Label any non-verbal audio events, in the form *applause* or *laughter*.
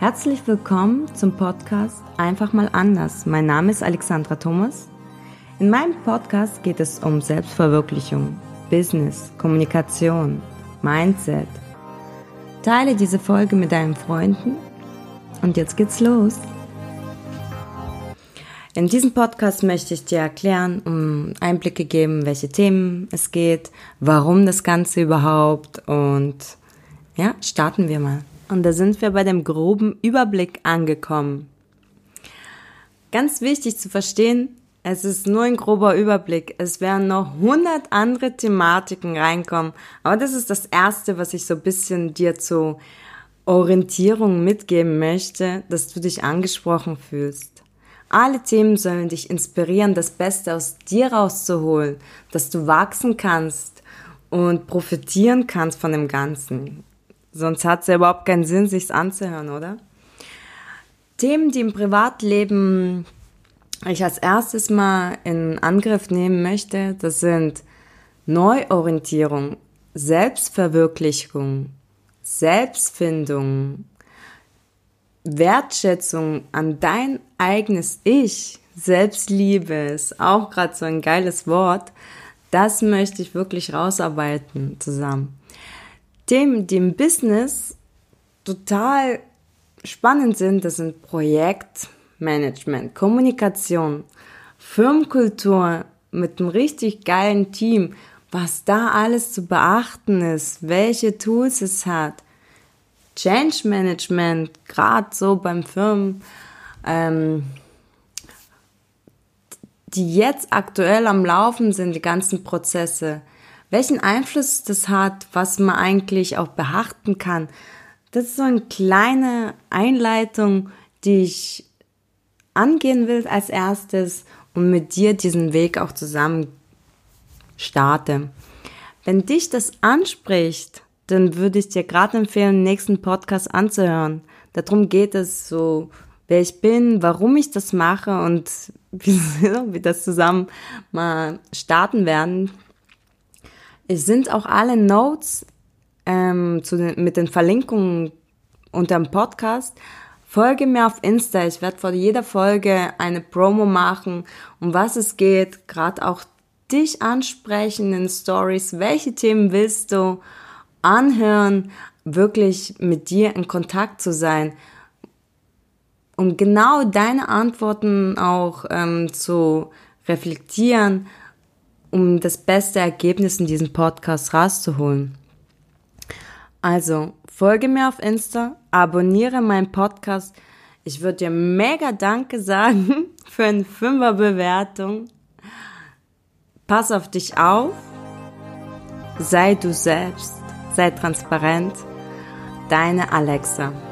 Herzlich willkommen zum Podcast Einfach mal anders. Mein Name ist Alexandra Thomas. In meinem Podcast geht es um Selbstverwirklichung, Business, Kommunikation, Mindset. Teile diese Folge mit deinen Freunden und jetzt geht's los. In diesem Podcast möchte ich dir erklären, um Einblicke geben, welche Themen es geht, warum das Ganze überhaupt und ja, starten wir mal. Und da sind wir bei dem groben Überblick angekommen. Ganz wichtig zu verstehen, es ist nur ein grober Überblick. Es werden noch hundert andere Thematiken reinkommen. Aber das ist das Erste, was ich so ein bisschen dir zur Orientierung mitgeben möchte, dass du dich angesprochen fühlst. Alle Themen sollen dich inspirieren, das Beste aus dir rauszuholen, dass du wachsen kannst und profitieren kannst von dem Ganzen. Sonst hat es ja überhaupt keinen Sinn, sich's anzuhören, oder? Themen, die im Privatleben ich als erstes mal in Angriff nehmen möchte, das sind Neuorientierung, Selbstverwirklichung, Selbstfindung, Wertschätzung an dein eigenes Ich, Selbstliebe ist auch gerade so ein geiles Wort. Das möchte ich wirklich rausarbeiten zusammen. Themen, die im Business total spannend sind, das sind Projektmanagement, Kommunikation, Firmenkultur mit einem richtig geilen Team, was da alles zu beachten ist, welche Tools es hat. Change Management, gerade so beim Firmen, ähm, die jetzt aktuell am Laufen sind, die ganzen Prozesse welchen Einfluss das hat, was man eigentlich auch beachten kann. Das ist so eine kleine Einleitung, die ich angehen will als erstes und mit dir diesen Weg auch zusammen starte. Wenn dich das anspricht, dann würde ich dir gerade empfehlen, den nächsten Podcast anzuhören. Darum geht es so, wer ich bin, warum ich das mache und *laughs* wie, wie das zusammen mal starten werden. Es sind auch alle Notes ähm, zu den, mit den Verlinkungen unter dem Podcast. Folge mir auf Insta. Ich werde vor jeder Folge eine Promo machen, um was es geht. Gerade auch dich ansprechen in Stories. Welche Themen willst du anhören? Wirklich mit dir in Kontakt zu sein, um genau deine Antworten auch ähm, zu reflektieren um das beste Ergebnis in diesem Podcast rauszuholen. Also, folge mir auf Insta, abonniere meinen Podcast. Ich würde dir mega Danke *laughs* sagen für eine Fünferbewertung. Pass auf dich auf. Sei du selbst. Sei transparent. Deine Alexa.